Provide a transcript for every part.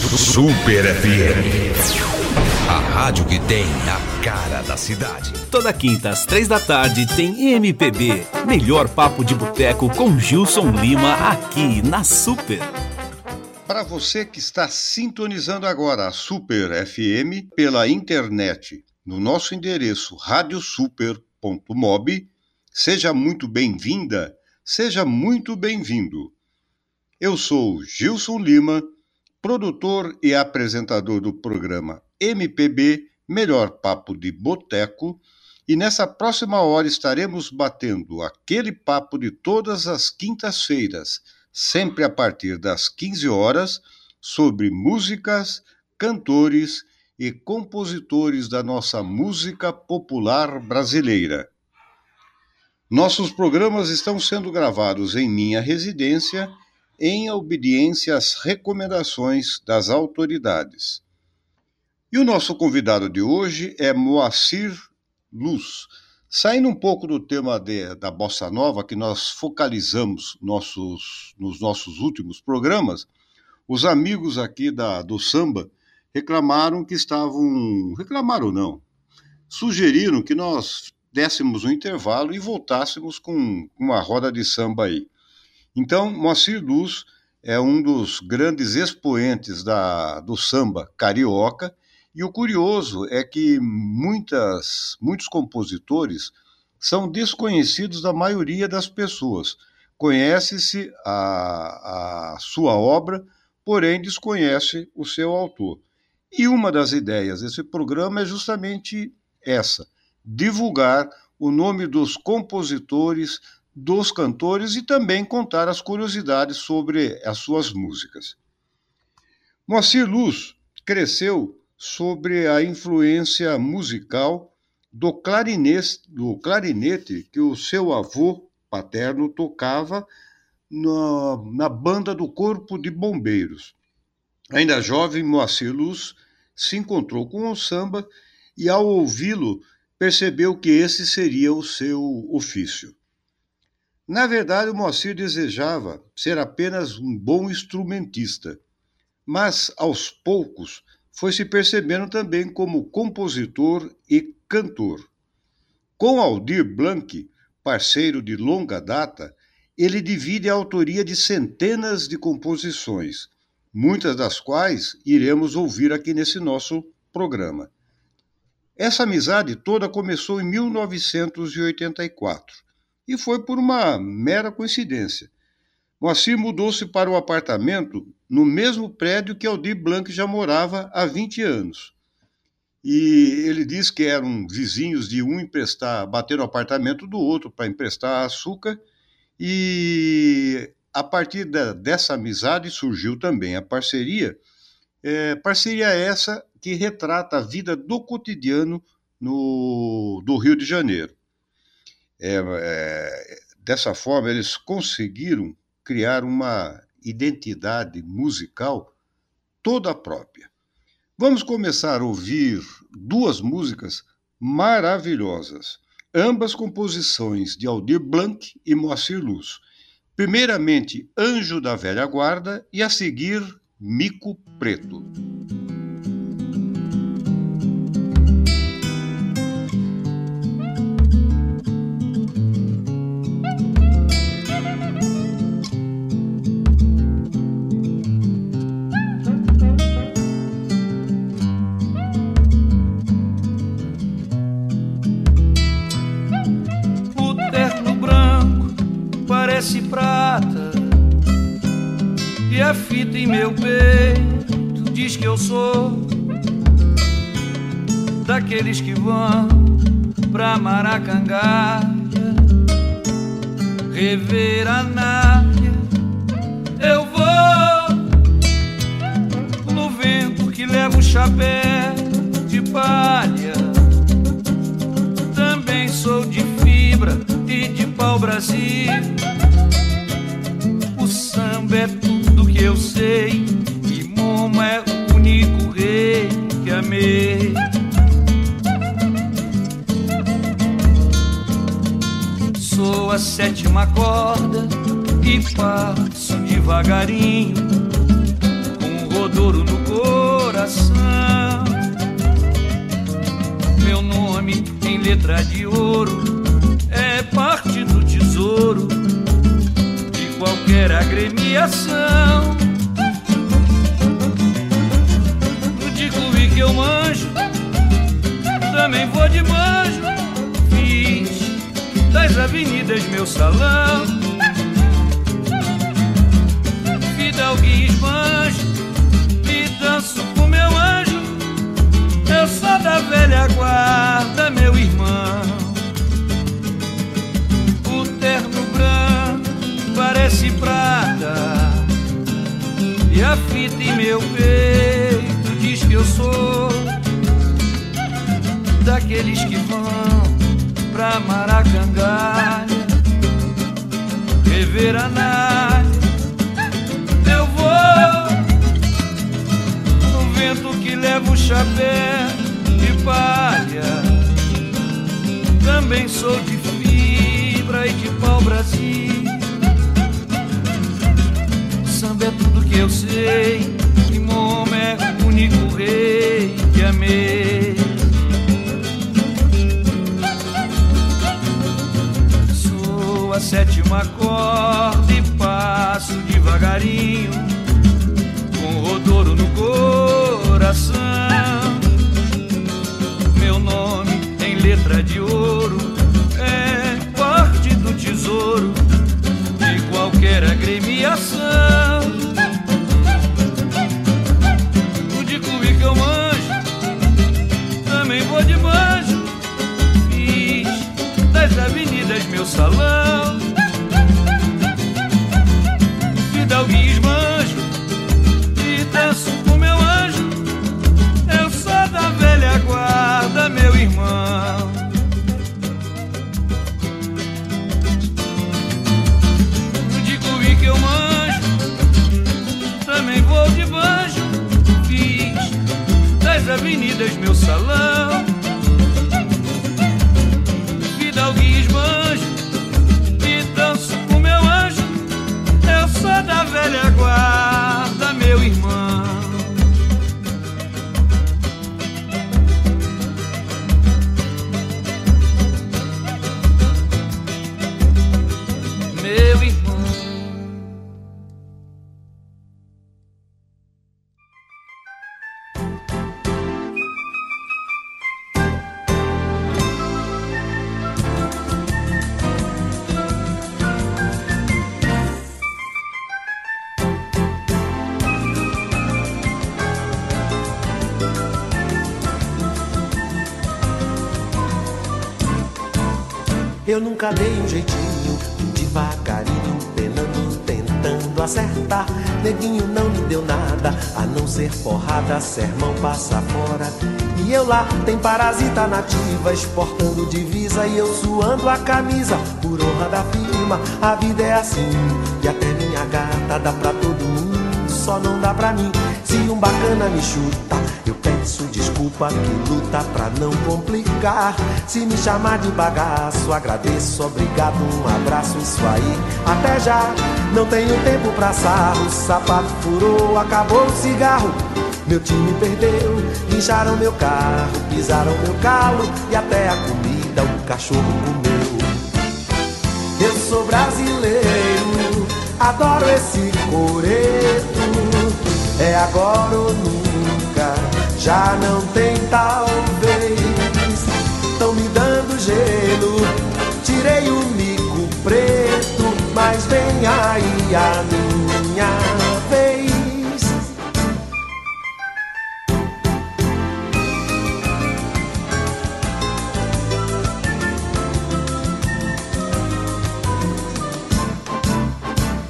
Super FM. A rádio que tem a cara da cidade. Toda quinta às três da tarde tem MPB. Melhor papo de boteco com Gilson Lima aqui na Super. Para você que está sintonizando agora a Super FM pela internet, no nosso endereço radiosuper.mob, seja muito bem-vinda, seja muito bem-vindo. Eu sou Gilson Lima, produtor e apresentador do programa MPB Melhor Papo de Boteco, e nessa próxima hora estaremos batendo aquele papo de todas as quintas-feiras, sempre a partir das 15 horas, sobre músicas, cantores e compositores da nossa música popular brasileira. Nossos programas estão sendo gravados em minha residência em obediência às recomendações das autoridades. E o nosso convidado de hoje é Moacir Luz. Saindo um pouco do tema de, da bossa nova, que nós focalizamos nossos, nos nossos últimos programas, os amigos aqui da, do samba reclamaram que estavam. Reclamaram não. Sugeriram que nós dessemos um intervalo e voltássemos com uma roda de samba aí. Então, Moacir Luz é um dos grandes expoentes da, do samba carioca, e o curioso é que muitas, muitos compositores são desconhecidos da maioria das pessoas. Conhece-se a, a sua obra, porém desconhece o seu autor. E uma das ideias desse programa é justamente essa: divulgar o nome dos compositores, dos cantores e também contar as curiosidades sobre as suas músicas. Moacir Luz cresceu sobre a influência musical do clarinete, do clarinete que o seu avô paterno tocava na, na banda do Corpo de Bombeiros. Ainda jovem, Moacir Luz se encontrou com o samba e, ao ouvi-lo, percebeu que esse seria o seu ofício. Na verdade, o Moacir desejava ser apenas um bom instrumentista, mas aos poucos foi se percebendo também como compositor e cantor. Com Aldir Blanc, parceiro de longa data, ele divide a autoria de centenas de composições, muitas das quais iremos ouvir aqui nesse nosso programa. Essa amizade toda começou em 1984 e foi por uma mera coincidência. Moacir mudou-se para o apartamento no mesmo prédio que Aldir Blanc já morava há 20 anos. E ele diz que eram vizinhos de um emprestar, bater no apartamento do outro para emprestar açúcar, e a partir da, dessa amizade surgiu também a parceria, é, parceria essa que retrata a vida do cotidiano no, do Rio de Janeiro. É, é, dessa forma, eles conseguiram criar uma identidade musical toda própria. Vamos começar a ouvir duas músicas maravilhosas, ambas composições de Aldir Blanc e Moacir Luz. Primeiramente, Anjo da Velha Guarda e a seguir, Mico Preto. Fita em meu peito diz que eu sou daqueles que vão pra Maracangalha rever a Nádia. Eu vou no vento que leva o chapéu de palha. Também sou de fibra e de pau Brasil. O samba é que eu sei que Momo é o único rei que amei. Sou a sétima corda e passo devagarinho com rodouro no coração. Meu nome em letra de ouro é parte do tesouro qualquer agremiação. No Dicuí que eu manjo, também vou de manjo, fiz das avenidas meu salão. Fidalgues manjo, e danço com meu anjo, eu sou da velha guarda, meu irmão. Parece prata, e a fita em meu peito diz que eu sou daqueles que vão pra Maracangalha rever a Nádia. Eu vou no vento que leva o chapéu de palha. Também sou de fibra e de pau Brasil. Samba é tudo que eu sei. E Momo é o único rei que amei. Sou a sétima corda e passo devagarinho, com rodoro no coração. Meu nome em letra de ouro é parte do tesouro de qualquer agremiação. Meu salão. Fidalgues manjo e danço com meu anjo. Eu sou da velha guarda, meu irmão. De cuí que eu manjo, também vou de banjo. Fiz das avenidas meu salão. Sou da nunca dei um jeitinho, devagarinho, penando, tentando acertar. Neguinho não me deu nada, a não ser porrada, sermão passa fora. E eu lá, tem parasita nativa, exportando divisa e eu suando a camisa. Por honra da firma, a vida é assim. E até minha gata dá pra todo mundo, só não dá pra mim. Se um bacana me chuta, eu desculpa que luta pra não complicar. Se me chamar de bagaço, agradeço, obrigado, um abraço, isso aí. Até já, não tenho tempo pra sarro. Sapato furou, acabou o cigarro. Meu time perdeu, incharam meu carro, pisaram meu calo e até a comida o cachorro comeu. Eu sou brasileiro, adoro esse coreto. É agora ou nunca, já não tem talvez. Tão me dando gelo, tirei o mico preto, mas vem aí a minha vez.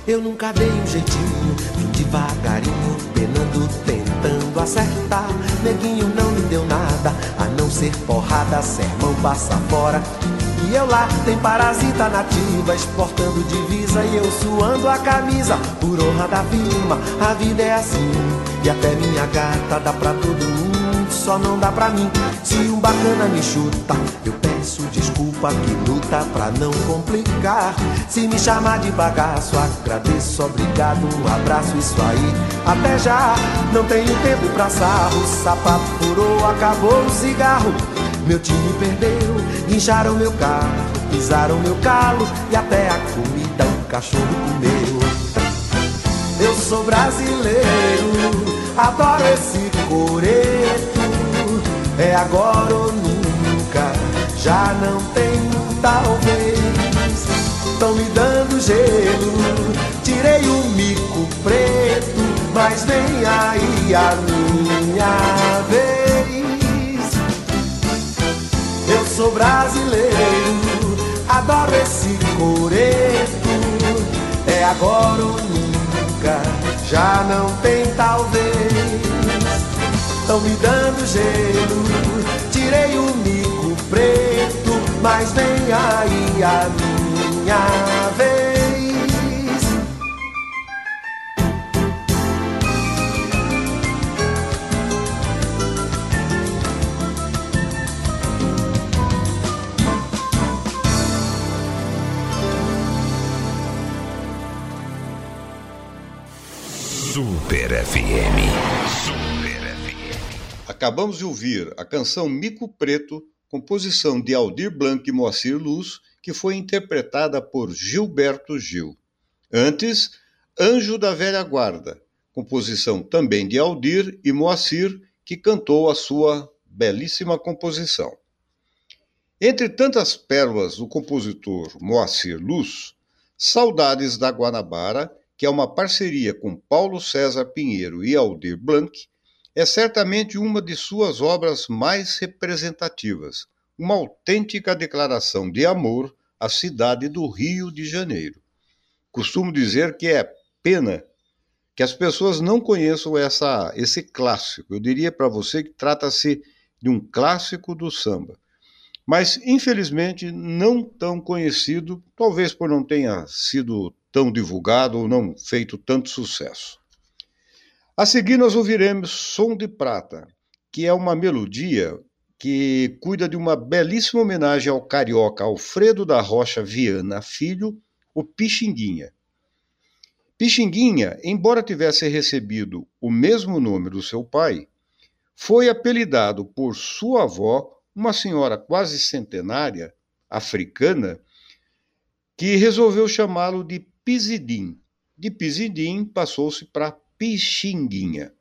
Eu nunca dei um jeitinho, vim devagarinho, tentando acertar. Neguinho não me deu nada, a não ser porrada, sermão passa fora. E eu lá, tem parasita nativa, exportando divisa e eu suando a camisa. Por honra da firma, a vida é assim. E até minha gata dá pra todo mundo, só não dá pra mim. Se um bacana me chuta, eu peço desculpa que luta pra não complicar. Se me chamar de bagaço, agradeço, obrigado, um abraço, isso aí. Até já, não tenho tempo pra sarro, sapato furou, acabou o cigarro. Meu time perdeu, guincharam meu carro, pisaram meu calo e até a comida o cachorro comeu. Eu sou brasileiro, adoro esse coreto. É agora ou nunca, já não tenho talvez. Estão me dando gelo, tirei o mico preto, mas vem aí a minha vez. Eu sou brasileiro, adoro esse coreto. É agora ou nunca, já não tem talvez. Estão me dando gelo, tirei o mico preto, mas vem aí a minha vez. Super FM. Acabamos de ouvir a canção Mico Preto, composição de Aldir Blanc e Moacir Luz, que foi interpretada por Gilberto Gil. Antes, Anjo da Velha Guarda, composição também de Aldir e Moacir, que cantou a sua belíssima composição. Entre tantas pérolas do compositor Moacir Luz, Saudades da Guanabara, que é uma parceria com Paulo César Pinheiro e Aldir Blanc, é certamente uma de suas obras mais representativas, uma autêntica declaração de amor à cidade do Rio de Janeiro. Costumo dizer que é pena que as pessoas não conheçam essa, esse clássico. Eu diria para você que trata-se de um clássico do samba. Mas, infelizmente, não tão conhecido, talvez por não tenha sido tão divulgado ou não feito tanto sucesso. A seguir, nós ouviremos Som de Prata, que é uma melodia que cuida de uma belíssima homenagem ao carioca Alfredo da Rocha Viana Filho, o Pixinguinha. Pixinguinha, embora tivesse recebido o mesmo nome do seu pai, foi apelidado por sua avó, uma senhora quase centenária, africana, que resolveu chamá-lo de Pizidim. De Pizidim passou-se para Pixinguinha.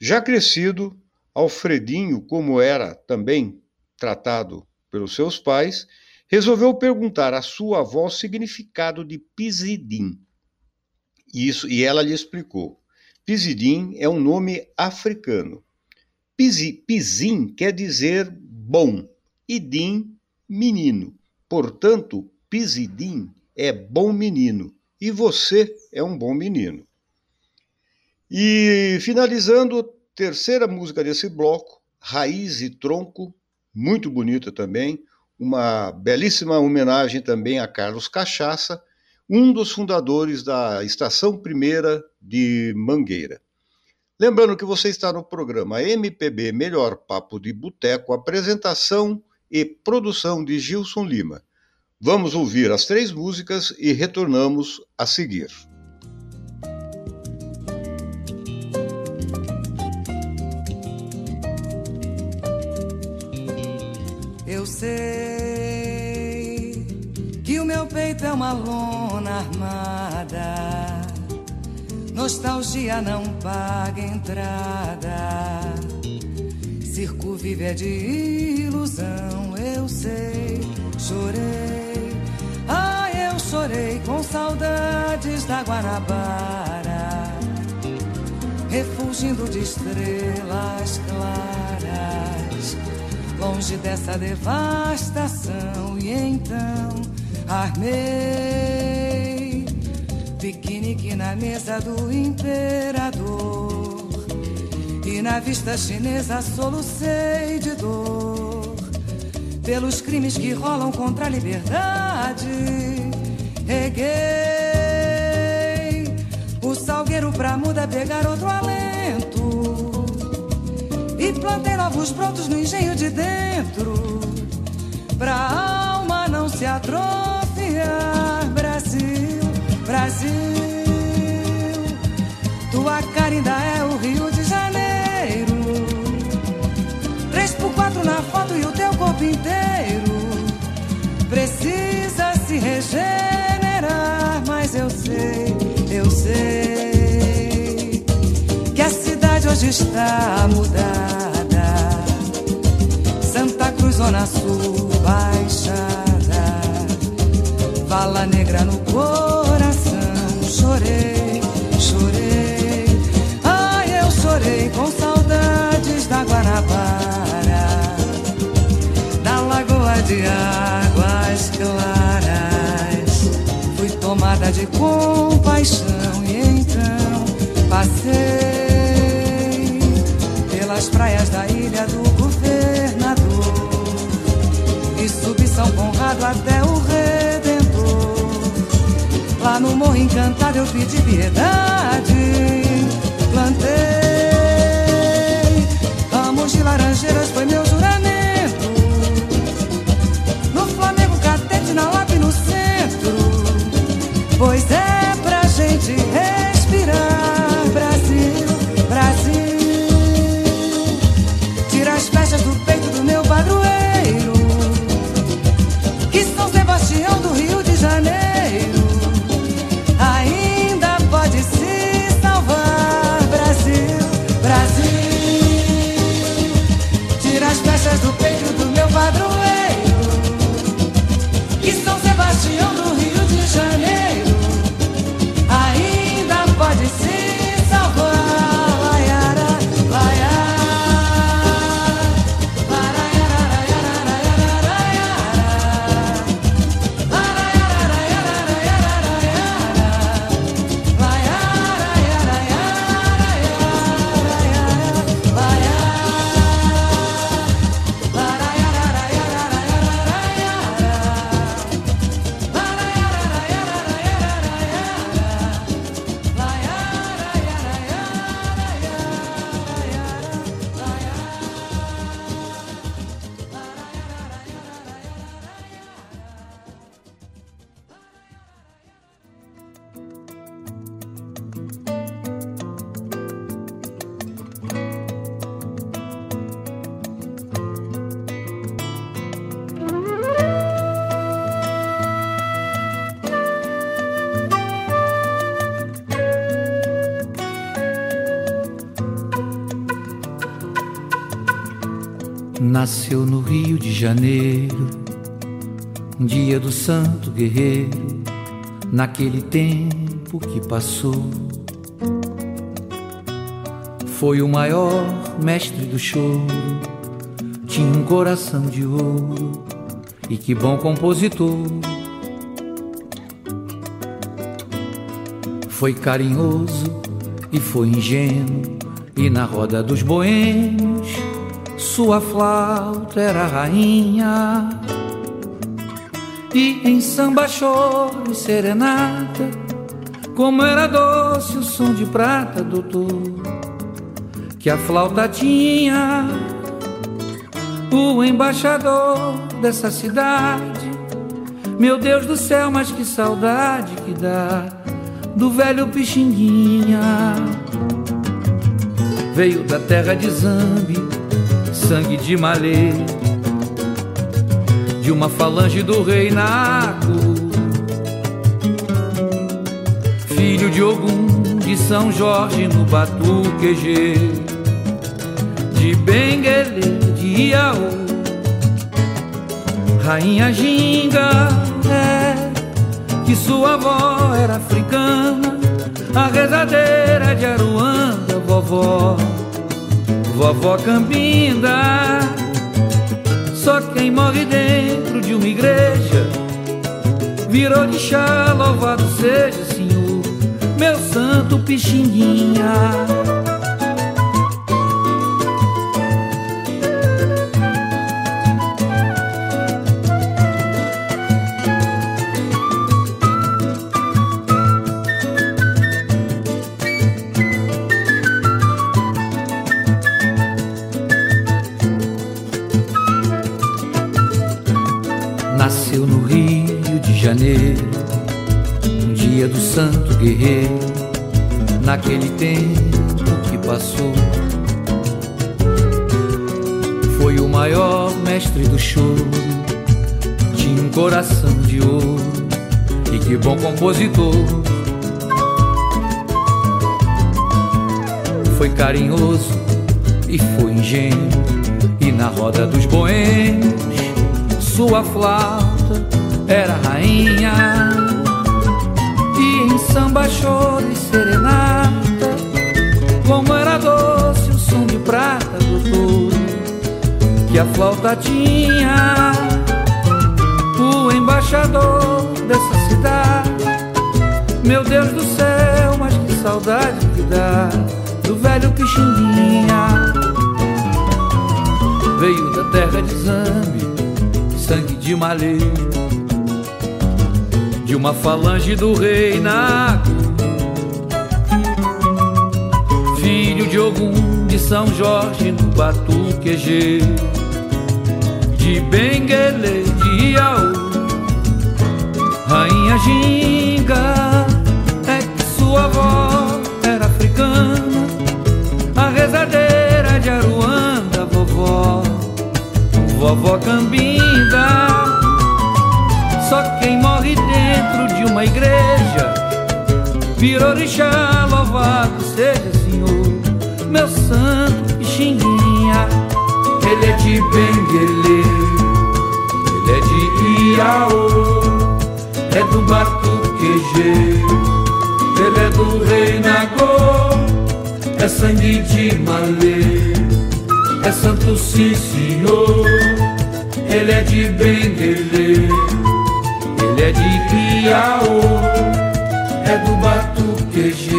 Já crescido, Alfredinho, como era também tratado pelos seus pais, resolveu perguntar à sua avó o significado de Pisidim. Isso, e ela lhe explicou. Pisidim é um nome africano. Pisi, pisim quer dizer bom e dim, menino. Portanto, Pisidim é bom menino e você é um bom menino. E finalizando, terceira música desse bloco, Raiz e Tronco, muito bonita também, uma belíssima homenagem também a Carlos Cachaça, um dos fundadores da Estação Primeira de Mangueira. Lembrando que você está no programa MPB Melhor Papo de Boteco, apresentação e produção de Gilson Lima. Vamos ouvir as três músicas e retornamos a seguir. Sei que o meu peito é uma lona armada. Nostalgia não paga entrada. Circo vive é de ilusão, eu sei. Chorei, ah, eu chorei com saudades da Guanabara, refugindo de estrelas claras longe dessa devastação. E então armei piquenique na mesa do imperador. E na vista chinesa solucei de dor pelos crimes que rolam contra a liberdade. Reguei o salgueiro pra muda pegar outro alento plantei novos brotos no engenho de dentro, pra alma não se atrofiar. Brasil, Brasil, tua cara ainda é o Rio de Janeiro. Três por quatro na foto e o inteiro precisa se regenerar, mas eu sei, eu sei que a cidade hoje está. Santa Cruz, Zona Sul, Baixada, Vala Negra no coração, chorei, chorei, ai eu chorei com saudades da Guanabara, da Lagoa de Águas Claras. Fui tomada de compaixão e então passei pelas praias da ilha do até o Redentor. Lá no morro encantado eu pedi piedade, plantei ramos de laranjeiras, Nasceu no Rio de Janeiro, um dia do santo guerreiro, naquele tempo que passou. Foi o maior mestre do choro, tinha um coração de ouro e que bom compositor. Foi carinhoso e foi ingênuo, e na roda dos boêmios sua flauta era rainha. E em samba, choro e serenata, como era doce o som de prata, doutor, que a flauta tinha. O embaixador dessa cidade, meu Deus do céu, mas que saudade que dá do velho Pixinguinha. Veio da terra de Zambi, sangue de malê, de uma falange do rei Naco, filho de Ogum, de São Jorge no Batuquejê, de Benguele, de Iaú, rainha Ginga, é, que sua avó era africana, a rezadeira de Aruanda, vovó vovó Campinda. Só quem morre dentro de uma igreja virou de chá, louvado seja, Senhor, meu santo Pixinguinha. Guerreiro, naquele tempo que passou. Foi o maior mestre do choro, tinha um coração de ouro e que bom compositor. Foi carinhoso e foi engenho, e na roda dos boêmios, sua flauta era rainha. Samba, choro e serenata, como era doce o som de prata do touro que a flauta tinha. O embaixador dessa cidade, meu Deus do céu, mas que saudade que dá do velho Pixinguinha. Veio da terra de Zambi, sangue de malê, de uma falange do rei Naco, filho de Ogum de São Jorge no Batuqueje, de Benguele de Iaú, rainha Ginga, é que sua avó era africana, a rezadeira de Aruanda, vovó, vovó Cambinda. Só quem morre de uma igreja. Orixá, louvado seja Senhor Meu santo Pixinguinha Ele é de Benguele Ele é de Iaô É do Batuqueje Ele é do rei Nagô É sangue de Malê É santo sim senhor. Ele é de Benguele ele é de Iaô, é do Batuqueje,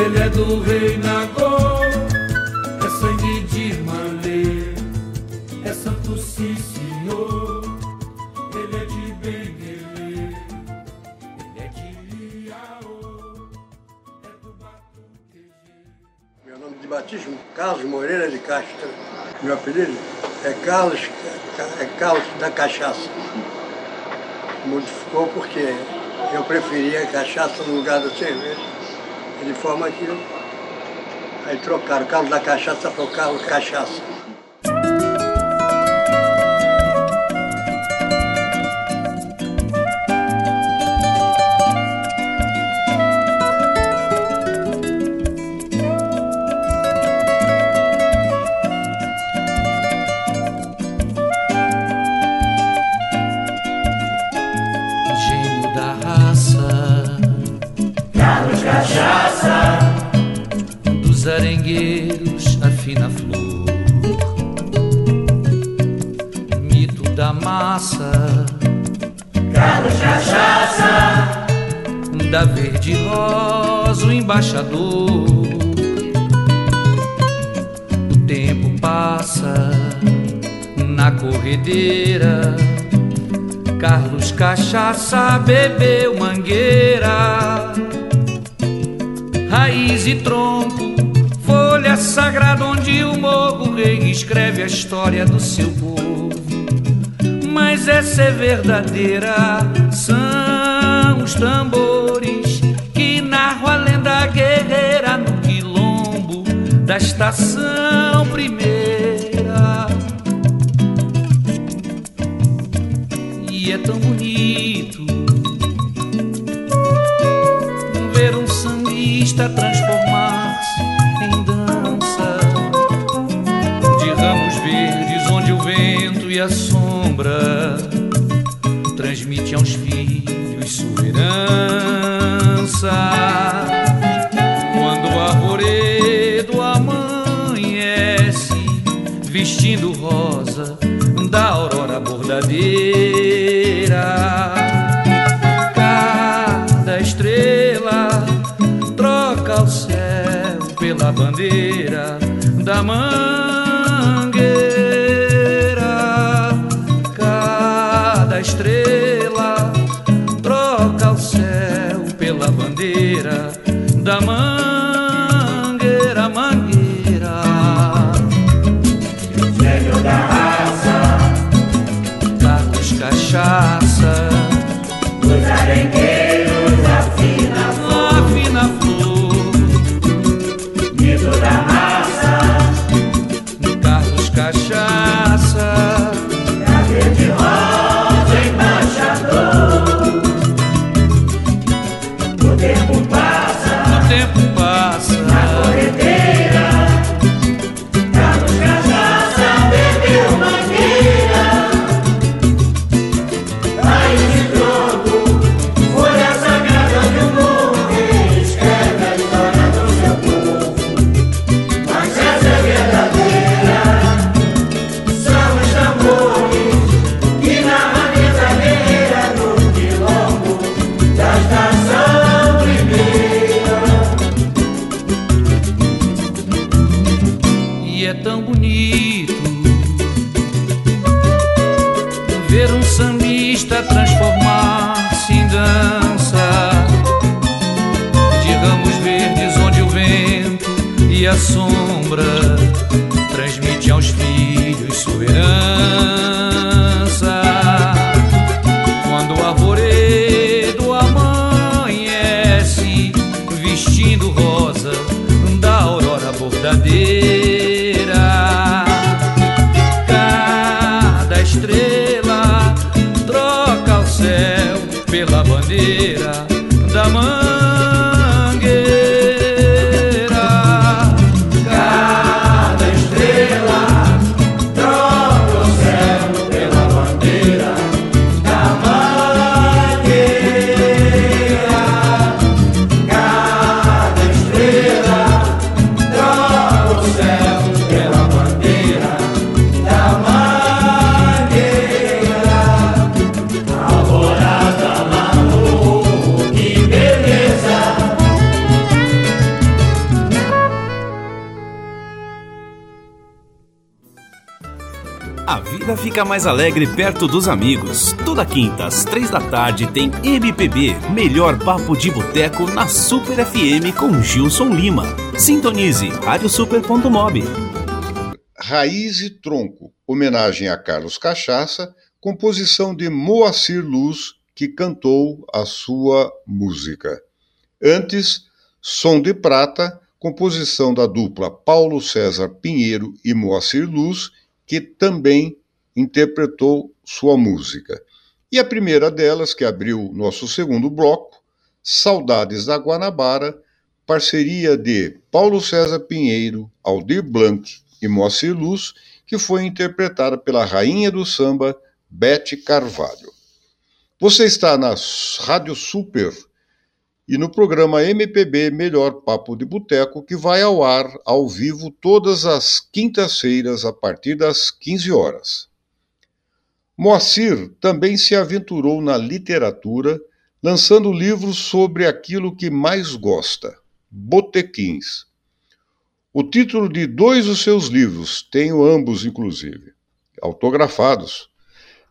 ele é do rei Nagô, é sangue de Malê, é santo sim senhor, ele é de Benguele, ele é de Iaô, é do Batuqueje. Meu nome de batismo, Carlos Moreira de Castro. Meu apelido é Carlos, é Carlos da Cachaça. Modificou porque eu preferia cachaça no lugar da cerveja. De forma que aí trocaram Carlos da Cachaça para o Carlos Cachaça. Corredeira. Carlos Cachaça bebeu mangueira, raiz e tronco, folha sagrada onde o morro rei escreve a história do seu povo. Mas essa é verdadeira, são os tambores que narram a lenda guerreira no quilombo da estação primeira. Sambista transformar-se em dança de ramos verdes onde o vento e a sombra transmite aos filhos sua herança. Quando o arvoredo amanhece vestindo rosa da aurora bordadeira. Pela bandeira da mangueira. Mais alegre perto dos amigos. Toda quinta, às três da tarde, tem MPB, melhor papo de boteco na Super FM com Gilson Lima. Sintonize radiosuper.mob. Raiz e Tronco, homenagem a Carlos Cachaça, composição de Moacir Luz, que cantou a sua música. Antes, Som de Prata, composição da dupla Paulo César Pinheiro e Moacir Luz, que também interpretou sua música. E a primeira delas, que abriu nosso segundo bloco, Saudades da Guanabara, parceria de Paulo César Pinheiro, Aldir Blanc e Moacir Luz, que foi interpretada pela rainha do samba, Bete Carvalho. Você está na Rádio Super e no programa MPB Melhor Papo de Boteco, que vai ao ar ao vivo todas as quintas-feiras a partir das 15 horas. Moacir também se aventurou na literatura, lançando livros sobre aquilo que mais gosta, botequins. O título de dois dos seus livros, tenho ambos inclusive, autografados.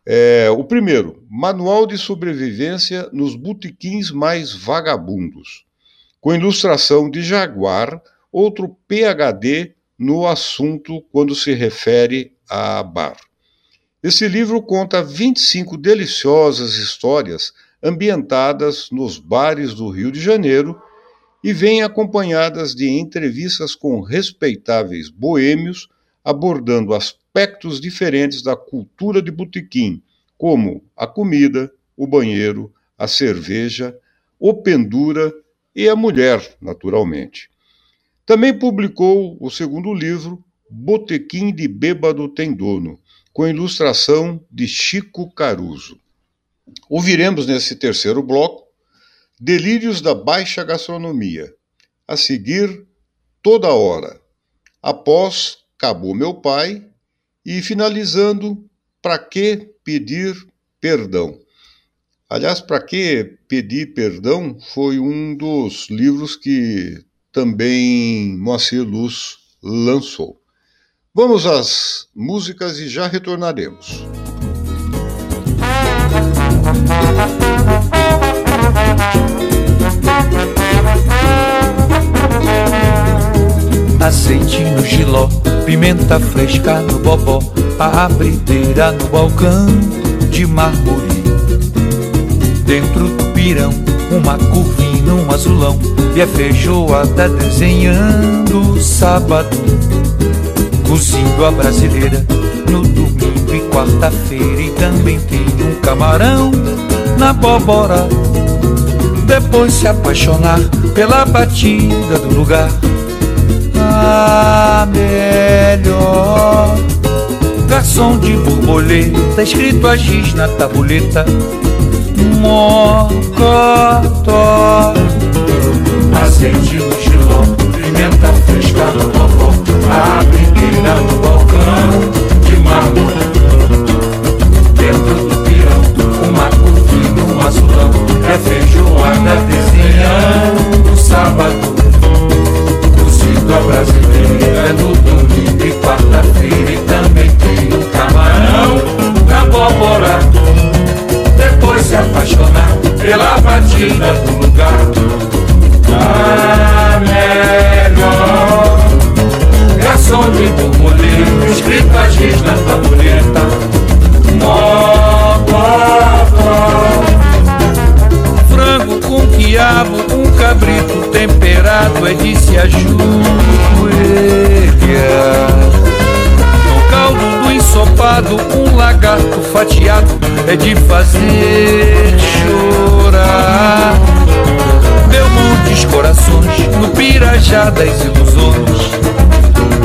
É, o primeiro, Manual de Sobrevivência nos Botequins Mais Vagabundos, com ilustração de Jaguar, outro PhD no assunto quando se refere a bar. Esse livro conta 25 deliciosas histórias ambientadas nos bares do Rio de Janeiro e vêm acompanhadas de entrevistas com respeitáveis boêmios abordando aspectos diferentes da cultura de botequim, como a comida, o banheiro, a cerveja, o pendura e a mulher, naturalmente. Também publicou o segundo livro, Botequim de Bêbado Tem Dono, com ilustração de Chico Caruso. Ouviremos nesse terceiro bloco Delírios da Baixa Gastronomia. A seguir, Toda Hora. Após Acabou Meu Pai. E finalizando, Para que pedir perdão? Aliás, Para que pedir perdão foi um dos livros que também Moacir Luz lançou. Vamos às músicas e já retornaremos. Azeite no giló, pimenta fresca no bobó, a abrideira no balcão de mármore. Dentro do pirão, uma curvinha, um azulão, e a feijoada desenhando o sábado cozindo a brasileira no domingo e quarta-feira e também tem um camarão na bobora. Depois se apaixonar pela batida do lugar. A melhor garçom de borboleta, escrito a giz na tabuleta. Mocotó, azeite no giló, pimenta fresca no bobó, a primeira no balcão de mármore Dentro do pirão, o marco fino, um azulão É feijoada desenhando no sábado Cozido a brasileira no domingo e quarta-feira E também tem o camarão na abóbora Depois se apaixonar pela batida do lugar A melhor som de borboleta, escritas giz na tabuleta. Mó, pá. Frango com quiabo, um cabrito temperado é de se ajoelhar. No caldo do ensopado, um lagarto fatiado é de fazer chorar. Meu mundo corações, no pirajá das ilusões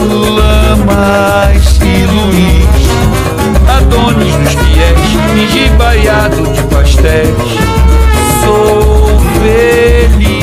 lamas e Luiz, Adonis nos fiéis, engibaiado de pastéis. Sou feliz,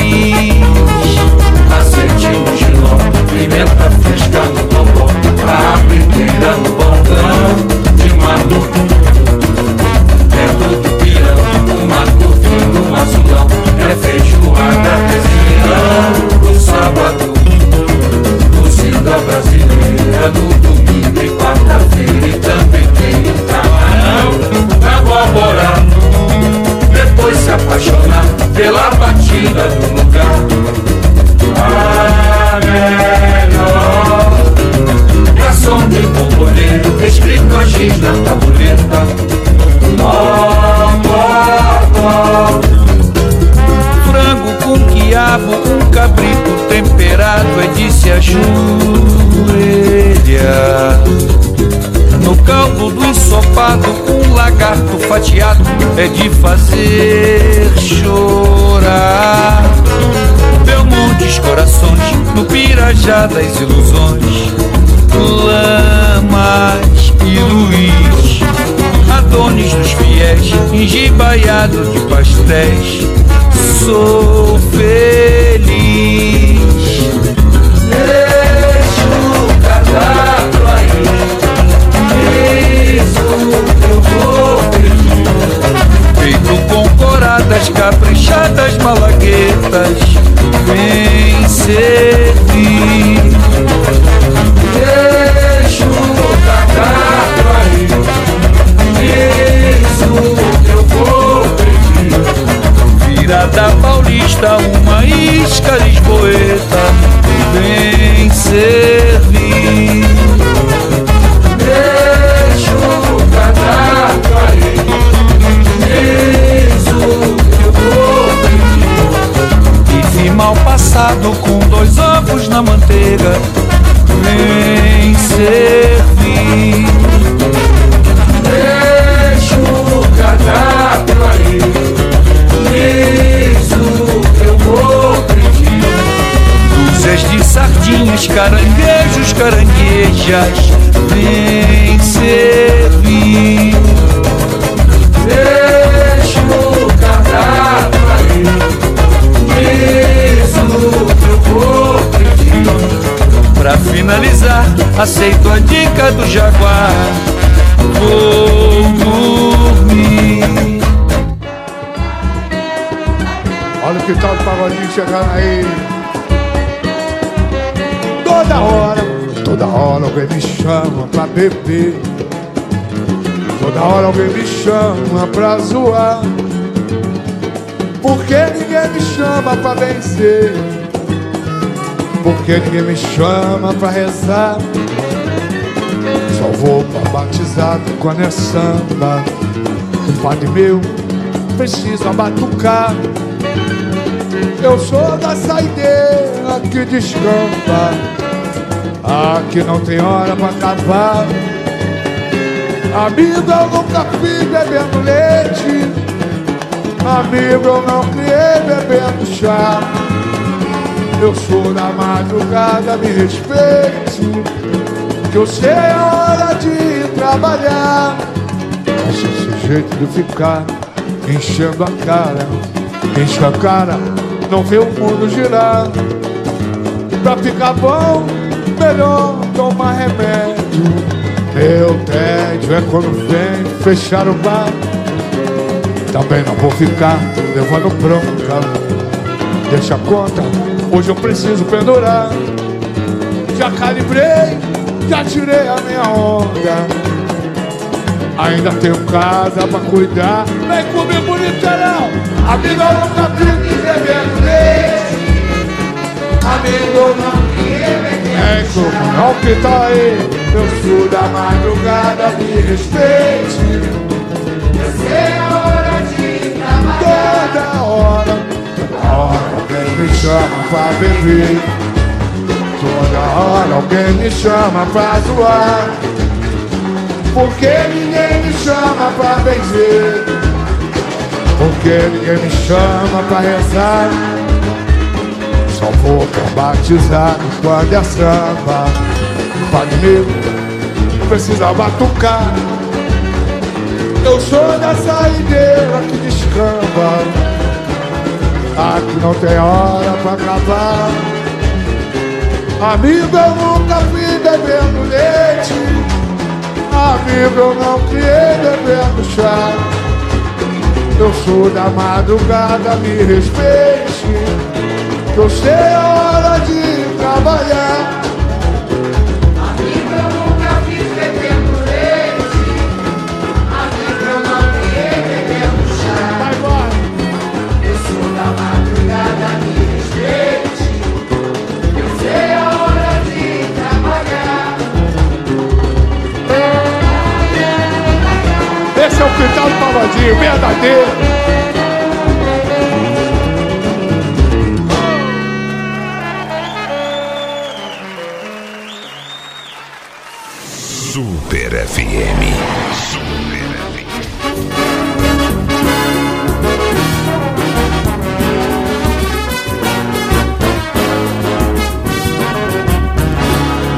a dica do jaguar Vou dormir Olha que tal o pagodinho chegando aí. Toda hora, toda hora alguém me chama pra beber. Toda hora alguém me chama pra zoar. Porque ninguém me chama pra vencer. Porque ninguém me chama pra rezar. Vou pra batizado quando é samba. Padre meu precisa batucar. Eu sou da saideira que descampa. Aqui não tem hora pra acabar. Amigo, eu nunca fui bebendo leite. Amigo, eu não criei bebendo chá. Eu sou da madrugada, me respeite. Que eu sei a hora de trabalhar. Mas esse jeito de ficar enchendo a cara, enche a cara, não vê o mundo girar. Pra ficar bom, melhor tomar remédio. Meu tédio é quando vem fechar o bar. Também não vou ficar levando bronca. Deixa a conta, hoje eu preciso pendurar. Já calibrei, já tirei a minha onda. Ainda tenho casa pra cuidar. Vem comigo, bonitão! Amigo, eu nunca bebendo leite. Amigo, não Vem comigo, não que tá aí. Eu sou da madrugada, me respeite. Eu sei a hora de trabalhar. Toda hora, toda hora alguém me chama pra beber. Toda hora alguém me chama pra zoar. Porque ninguém me chama pra benzer? Porque ninguém me chama pra rezar? Só vou pra batizado quando é samba. Padre Negro precisa batucar. Eu sou da saideira que descamba. Aqui não tem hora pra acabar Amigo, eu nunca fui bebendo leite. Amigo, eu não criei bebendo chá. Eu sou da madrugada, me respeite. Eu sei a hora de trabalhar Esse é o quintal do Pavadinho, verdadeiro Super FM. Super FM.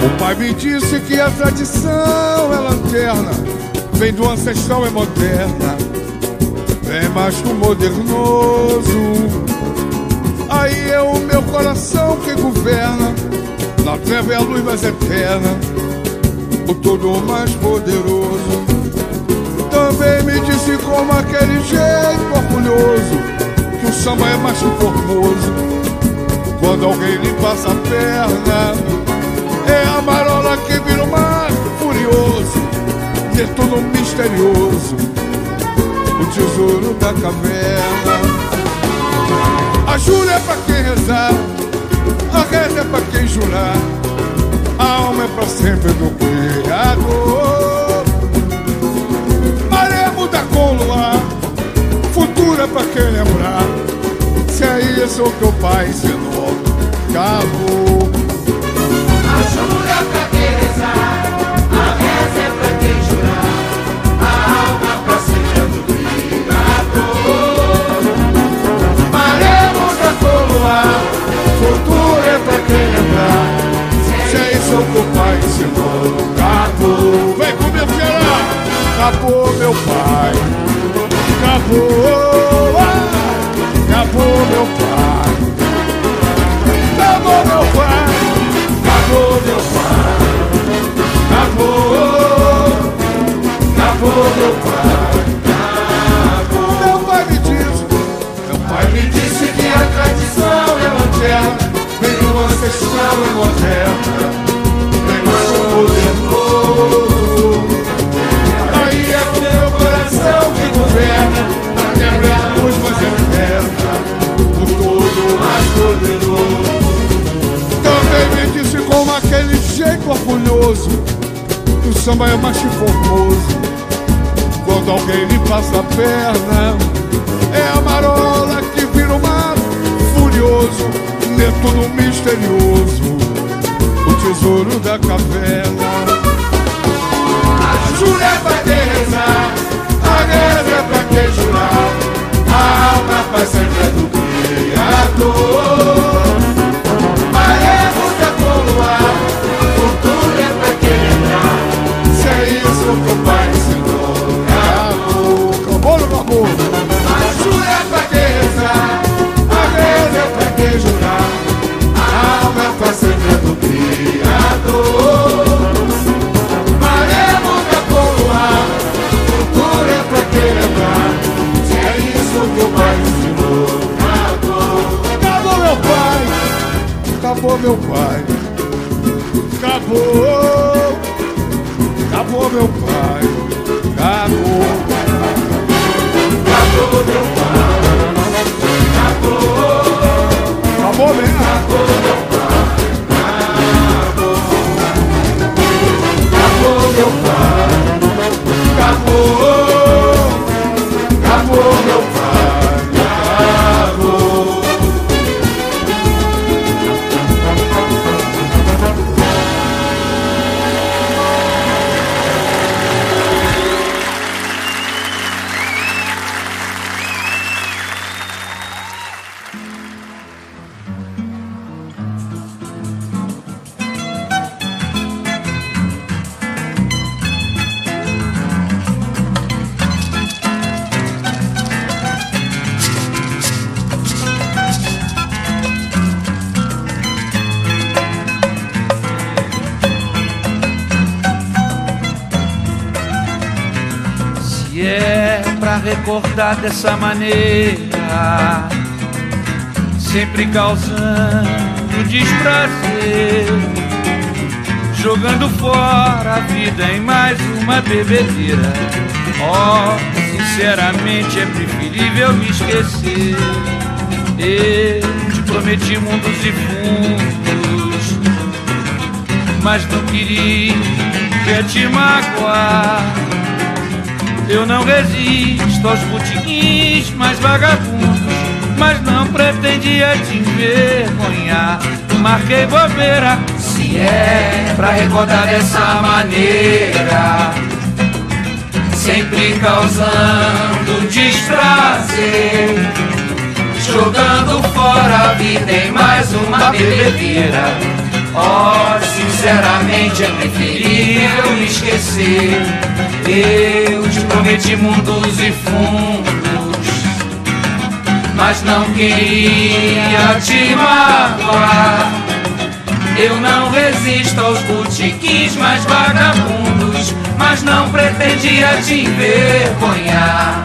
O pai me disse que a tradição é lanterna, vem do ancestral é moderna, vem mais do modernoso. Aí é o meu coração que governa, na treva é a luz mais eterna, o todo mais poderoso. Também me disse como aquele jeito orgulhoso, que o samba é mais que formoso. Quando alguém lhe passa a perna, é a marola que vira mar Netuno misterioso O tesouro da caverna. A jura é pra quem rezar A reza é pra quem jurar A alma é pra sempre do Criador. Maré muda com luar Futuro é pra quem lembrar Se é isso que o pai ensinou Acabou. A jura pra quem acabou. Meu pai. Acabou, acabou, meu pai. Meu pai. Meu pai me disse, meu pai me disse que a tradição é lanterna, vem do ancestral e moderna, vem mais poderoso. Aí é o meu coração que governa, na terra é a luz mais eterna, o todo mais poderoso. Também me disse com aquele jeito orgulhoso, que o samba é mais que formoso. Quando alguém lhe passa a perna, é a marola que vira o mar furioso, Netuno misterioso, o tesouro da caverna. A jura é pra quem rezar, a reza é pra quem jurar, a alma pra sempre é recordar dessa maneira, sempre causando desprazer, jogando fora a vida em mais uma bebedeira. Oh, sinceramente é preferível me esquecer. Eu te prometi mundos e fundos, mas não queria te magoar. Eu não resisto aos botiquins mais vagabundos, mas não pretendia te envergonhar. Marquei bobeira, se é pra recordar dessa maneira, sempre causando desprazer, jogando fora a vida em mais uma bebedeira. Oh, sinceramente é preferível me esquecer. Eu te prometi mundos e fundos, mas não queria te magoar. Eu não resisto aos botiquins mais vagabundos, mas não pretendia te envergonhar.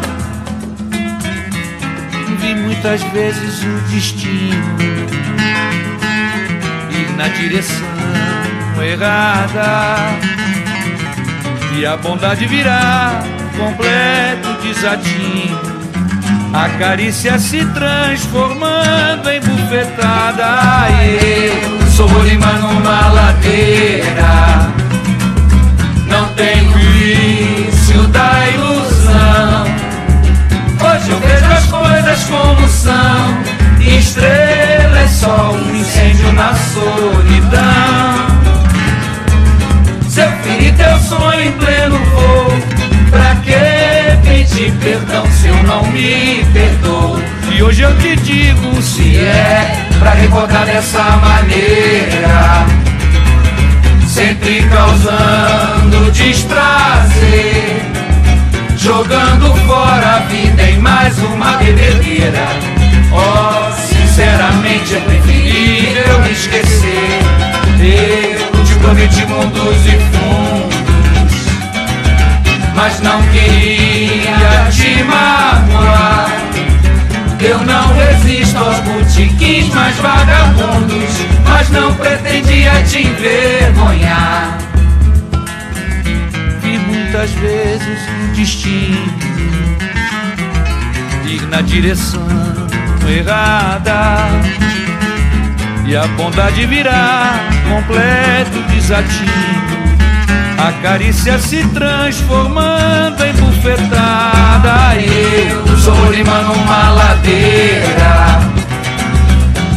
Vi muitas vezes o destino na direção errada e a bondade virá completo desatino. A carícia se transformando em bufetada. Eu sou Rolimã numa ladeira. Não tenho vício da ilusão. Hoje eu vejo as coisas como são. Estrela é só um incêndio na solidão. Se eu ferir teu sonho em pleno voo, pra que pedir perdão se eu não me perdoo? E hoje eu te digo se é pra recordar dessa maneira, sempre causando desprazer, jogando fora a vida em mais uma bebedeira. Oh, sinceramente é preferível me esquecer. Eu te prometi mundos e fundos, mas não queria te magoar. Eu não resisto aos botiquins mais vagabundos, mas não pretendia te envergonhar. Vi muitas vezes destino ir na direção errada e a bondade virá completo desatino. A carícia se transformando em bufetada. Eu sou lima numa ladeira.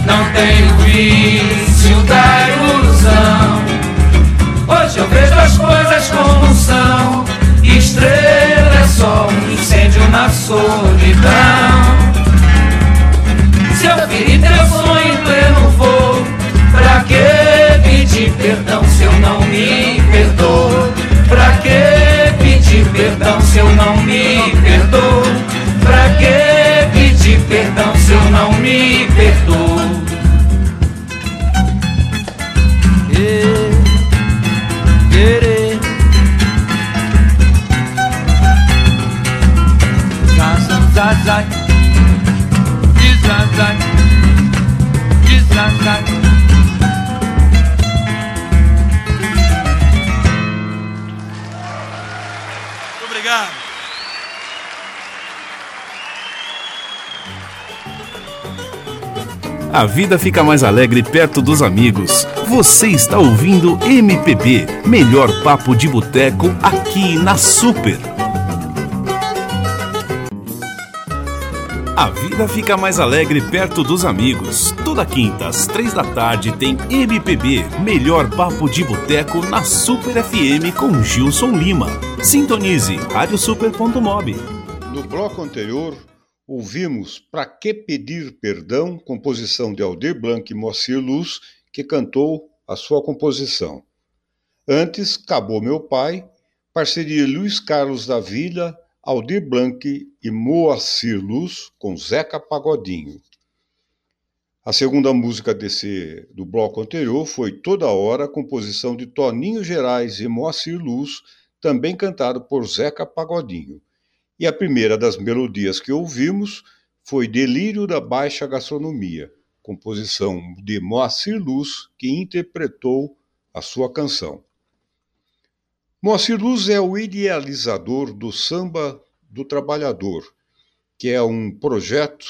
Não tenho vício da ilusão. Hoje eu vejo as coisas como são. Estrela é só um incêndio na solidão. Ferir teu sonho em pleno voo, pra que pedir perdão se eu não me perdoo? Pra que pedir perdão se eu não me perdoo? Pra que pedir perdão se eu não me perdoo? A vida fica mais alegre perto dos amigos. Você está ouvindo MPB, melhor papo de boteco aqui na Super. A vida fica mais alegre perto dos amigos. Toda quinta às três da tarde tem MPB, melhor papo de boteco na Super FM com Gilson Lima. Sintonize radiosuper.mob. No bloco anterior, ouvimos Pra Que Pedir Perdão, composição de Aldir Blanc e Moacir Luz, que cantou a sua composição. Antes, Acabou Meu Pai, parceria Luiz Carlos da Vila, Aldir Blanc e Moacir Luz com Zeca Pagodinho. A segunda música desse do bloco anterior foi Toda Hora, composição de Toninho Gerais e Moacir Luz, também cantado por Zeca Pagodinho. E a primeira das melodias que ouvimos foi Delírio da Baixa Gastronomia, composição de Moacir Luz, que interpretou a sua canção. Moacir Luz é o idealizador do Samba do Trabalhador, que é um projeto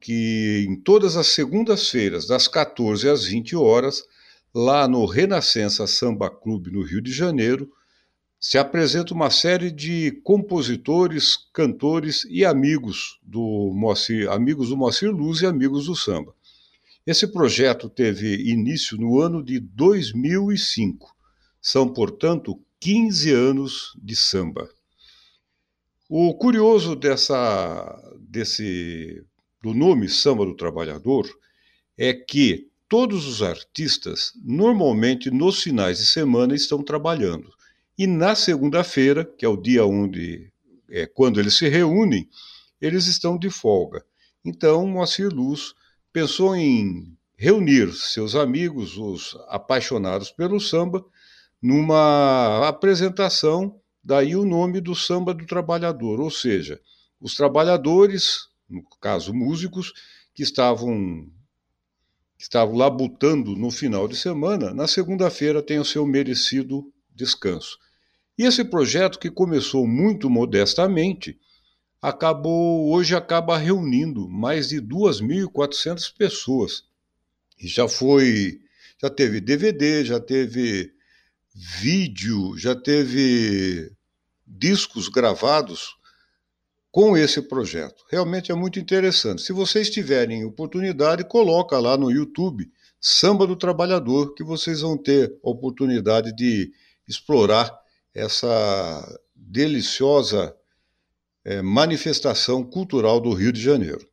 que em todas as segundas-feiras, das 14 às 20 horas, lá no Renascença Samba Clube no Rio de Janeiro, se apresenta uma série de compositores, cantores e amigos do Moacir, amigos do Moacir Luz e amigos do samba. Esse projeto teve início no ano de 2005. São, portanto, 15 anos de samba. O curioso dessa, desse, do nome Samba do Trabalhador é que todos os artistas, normalmente nos finais de semana, estão trabalhando. E na segunda-feira, que é o dia onde, é, quando eles se reúnem, eles estão de folga. Então, Moacir Luz pensou em reunir seus amigos, os apaixonados pelo samba, numa apresentação, daí o nome do samba do trabalhador, ou seja, os trabalhadores, no caso músicos, que estavam que estavam labutando no final de semana, na segunda-feira tem o seu merecido descanso. E esse projeto, que começou muito modestamente, acabou hoje acaba reunindo mais de 2.400 pessoas. E já foi, já teve DVD, já teve vídeo, já teve discos gravados com esse projeto. Realmente é muito interessante. Se vocês tiverem oportunidade, coloca lá no YouTube Samba do Trabalhador, que vocês vão ter a oportunidade de explorar essa deliciosa é, manifestação cultural do Rio de Janeiro.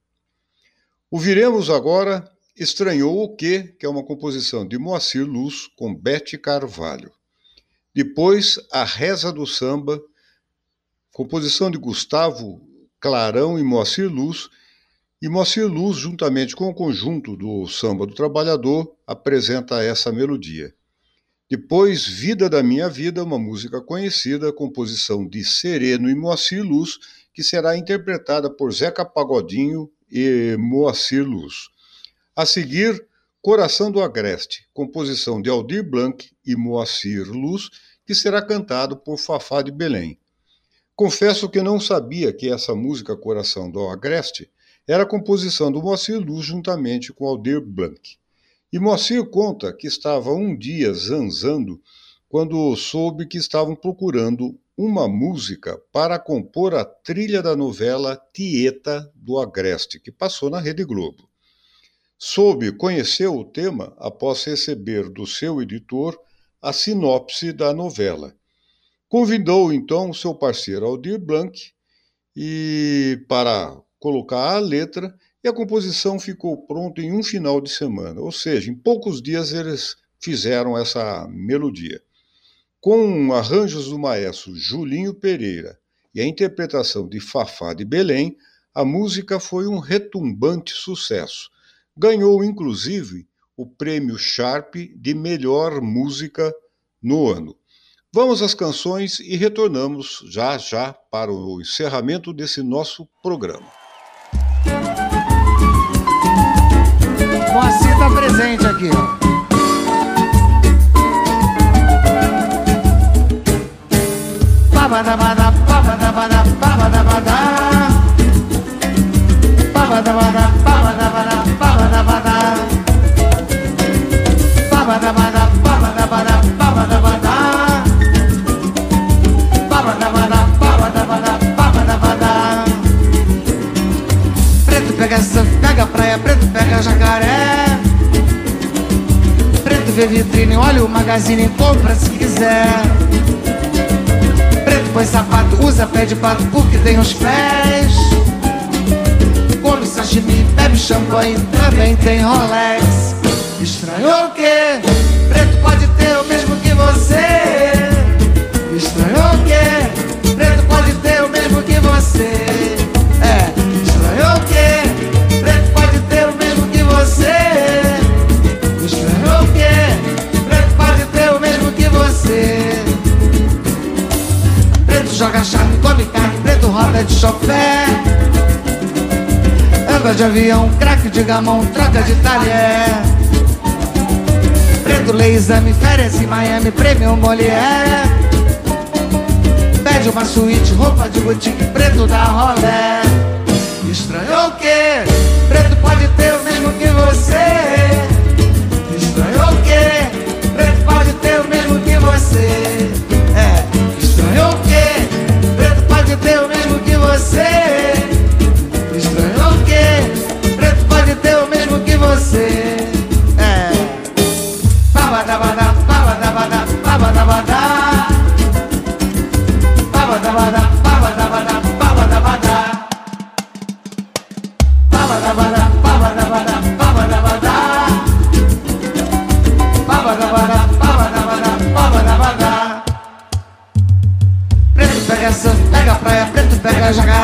Ouviremos agora Estranhou o Quê, que é uma composição de Moacir Luz com Bete Carvalho. Depois, A Reza do Samba, composição de Gustavo Clarão e Moacir Luz, e Moacir Luz, juntamente com o conjunto do Samba do Trabalhador, apresenta essa melodia. Depois, Vida da Minha Vida, uma música conhecida, composição de Sereno e Moacir Luz, que será interpretada por Zeca Pagodinho e Moacir Luz. A seguir, Coração do Agreste, composição de Aldir Blanc e Moacir Luz, que será cantado por Fafá de Belém. Confesso que não sabia que essa música Coração do Agreste era composição do Moacir Luz juntamente com Aldir Blanc. E Moacir conta que estava um dia zanzando quando soube que estavam procurando uma música para compor a trilha da novela Tieta do Agreste, que passou na Rede Globo. Soube, conheceu o tema após receber do seu editor a sinopse da novela. Convidou então seu parceiro Aldir Blanc e para colocar a letra e a composição ficou pronta em um final de semana, ou seja, em poucos dias eles fizeram essa melodia. Com arranjos do maestro Julinho Pereira e a interpretação de Fafá de Belém, a música foi um retumbante sucesso. Ganhou, inclusive, o prêmio Sharp de melhor música no ano. Vamos às canções e retornamos já já para o encerramento desse nosso programa. Moacir tá presente aqui, ó. Babadabada, magazine, compra se quiser. Preto põe sapato, usa pé de pato porque tem os pés. Come sashimi, bebe champanhe, também tem Rolex. Estranhou o quê? Preto pode ter o mesmo que você. Roda de chofé. Anda de avião, craque de gamão, troca de talher. Preto lê exame, férias em Miami, prêmio Molière. Pede uma suíte, roupa de boutique, preto da rolé. Estranhou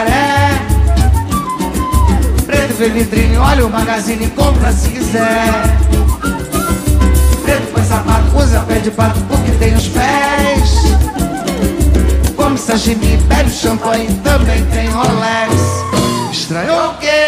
jacaré. Preto vê vitrine, olha o magazine, compra se quiser. Preto põe sapato, usa pé de pato porque tem os pés. Come sashimi, bebe champanhe, também tem Rolex. Estranhou o quê?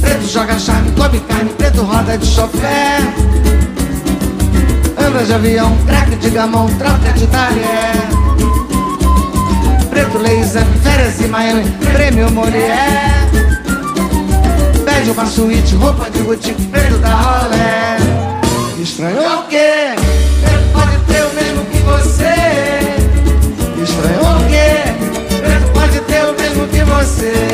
Preto joga charme, come carne, preto roda de chofé. Anda de avião, craque de gamão, troca de talher. Preto exame, férias em Miami, prêmio Molière. Pede uma suíte, roupa de boutique, preto da rolé. Estranhou que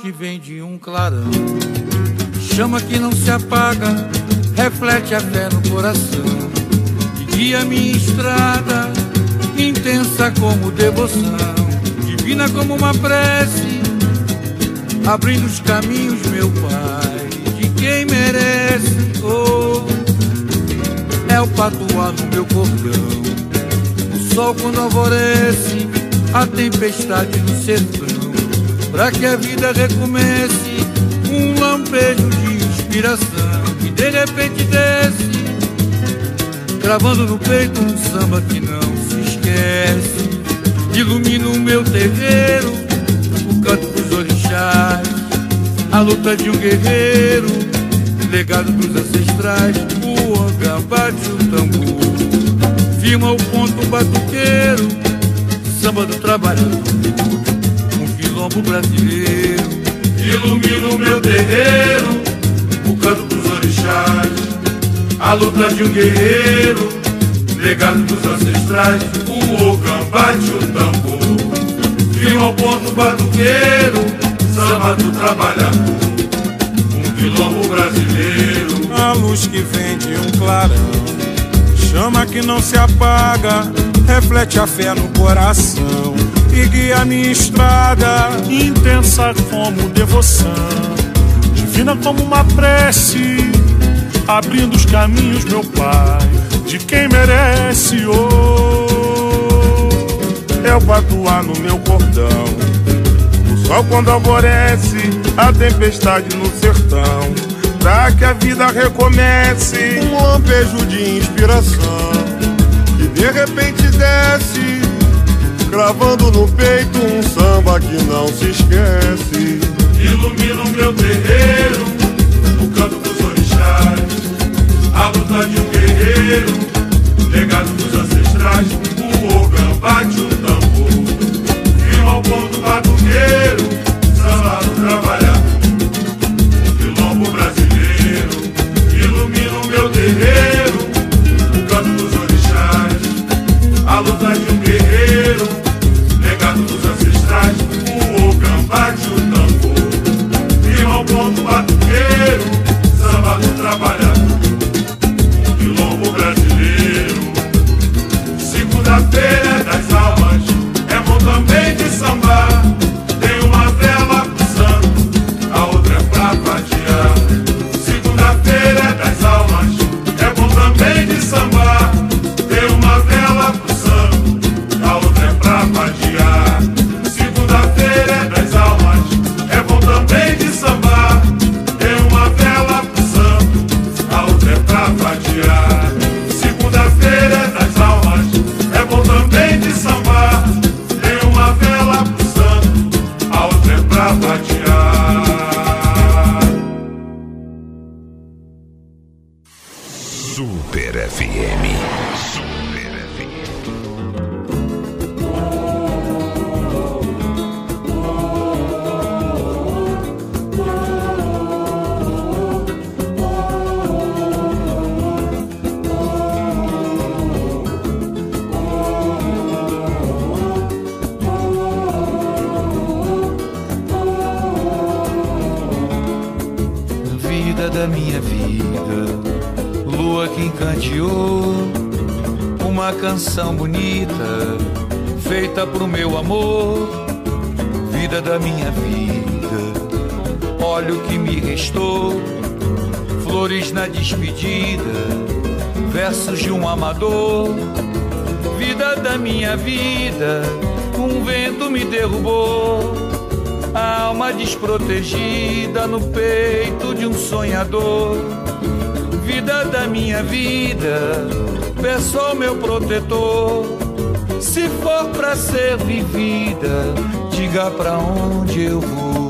que vem de um clarão, chama que não se apaga, reflete a fé no coração. E guia minha estrada, intensa como devoção, divina como uma prece, abrindo os caminhos, meu Pai, de quem merece. Oh, é o patuá no meu cordão, o sol quando alvorece, a tempestade no sertão Pra que a vida recomece Um lampejo de inspiração. Que de repente desce Gravando no peito um samba que não se esquece. Ilumina o meu terreiro O canto dos orixás. A luta de um guerreiro Legado dos ancestrais. O órgão bate o tambor Firma o ponto batuqueiro Samba do trabalhador quilombo brasileiro. Ilumina o meu terreiro, o canto dos orixás, a luta de um guerreiro, legado dos ancestrais, o ogã bate o tambor. Firma o ponto batuqueiro, samba do trabalhador, um quilombo brasileiro. A luz que vem de um clarão, chama que não se apaga, reflete a fé no coração e guia minha estrada, intensa como devoção, divina como uma prece, abrindo os caminhos, meu Pai, de quem merece. Oh, é o patuá no meu cordão, o sol quando alvorece, a tempestade no sertão, pra que a vida recomece. Um lampejo de inspiração que de repente desce Cravando no peito um samba que não se esquece. Ilumina o meu terreiro O canto dos orixás. A luta de um guerreiro Legado dos ancestrais. O ogã bate o cuida da minha vida, peço ao meu protetor. Se for pra ser vivida, diga pra onde eu vou.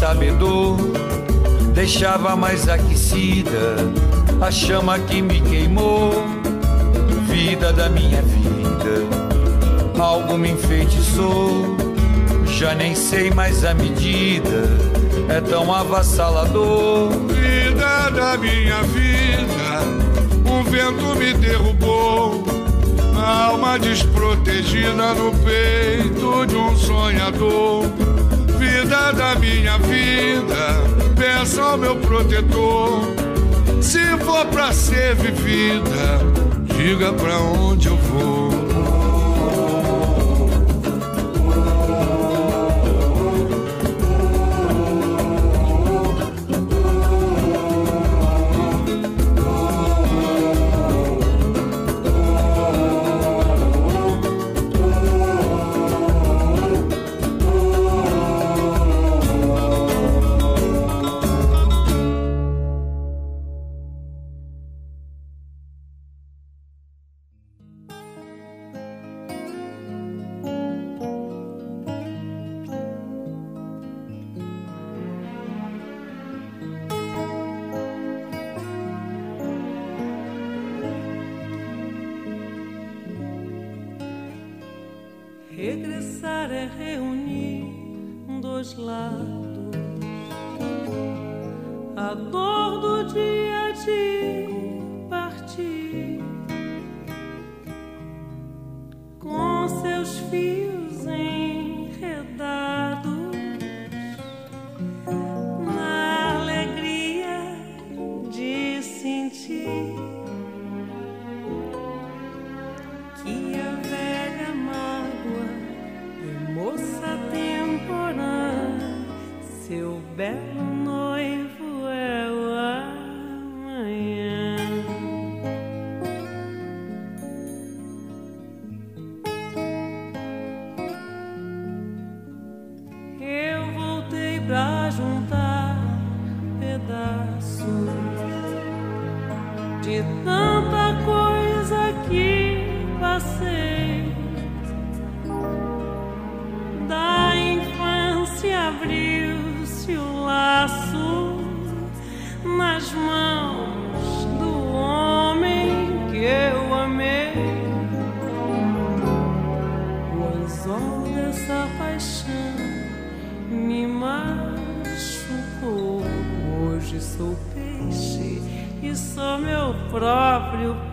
sabedor, deixava mais aquecida a chama que me queimou. Vida da minha vida, algo me enfeitiçou. Já nem sei mais a medida, é tão avassalador. Vida da minha vida, o vento me derrubou. Alma desprotegida no peito de um sonhador vida da minha vida, peça ao meu protetor. Se for pra ser vivida, diga pra onde eu vou.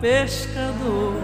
Pescador.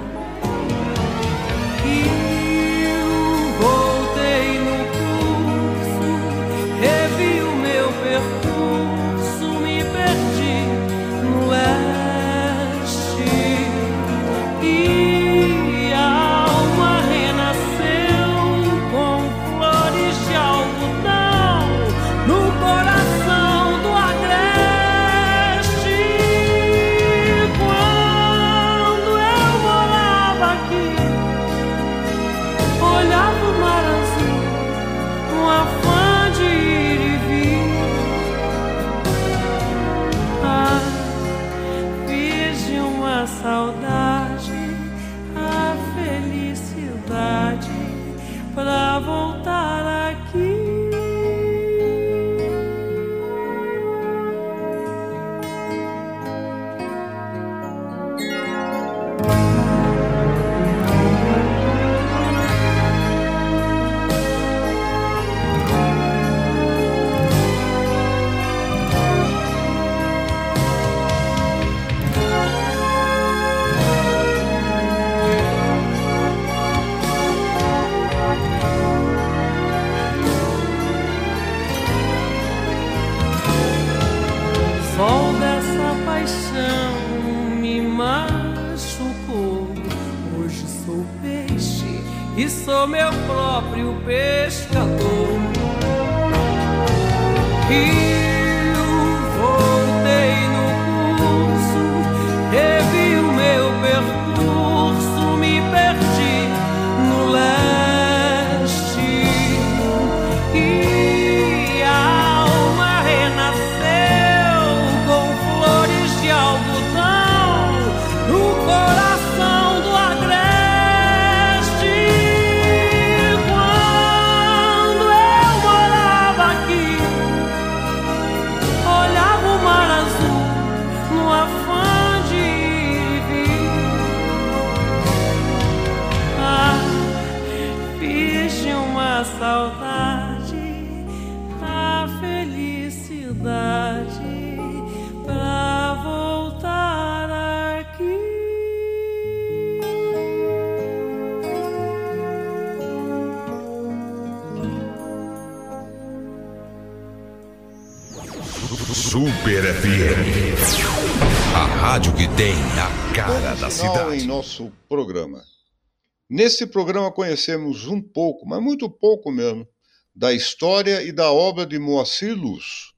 Nesse programa conhecemos um pouco, mas muito pouco mesmo, da história e da obra de Moacir Luz.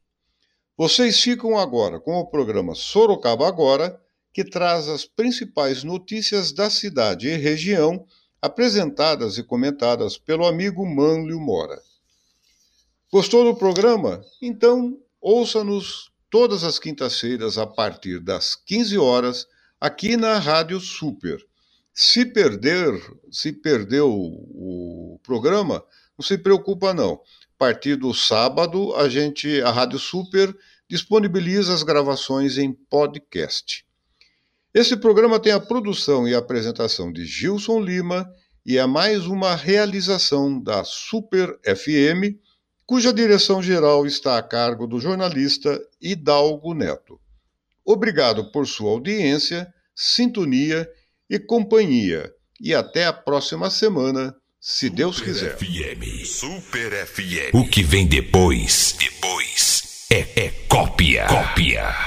Vocês ficam agora com o programa Sorocaba Agora, que traz as principais notícias da cidade e região, apresentadas e comentadas pelo amigo Manlio Mora. Gostou do programa? Então ouça-nos todas as quintas-feiras a partir das 15 horas aqui na Rádio Super. Se perder, se perdeu o programa, não se preocupa não. A partir do sábado, a gente, a Rádio Super disponibiliza as gravações em podcast. Esse programa tem a produção e a apresentação de Gilson Lima e é mais uma realização da Super FM, cuja direção geral está a cargo do jornalista Hidalgo Neto. Obrigado por sua audiência, sintonia e companhia. E até a próxima semana, se Super Deus quiser. FM. Super FM. O que vem depois, depois é, é cópia. Cópia.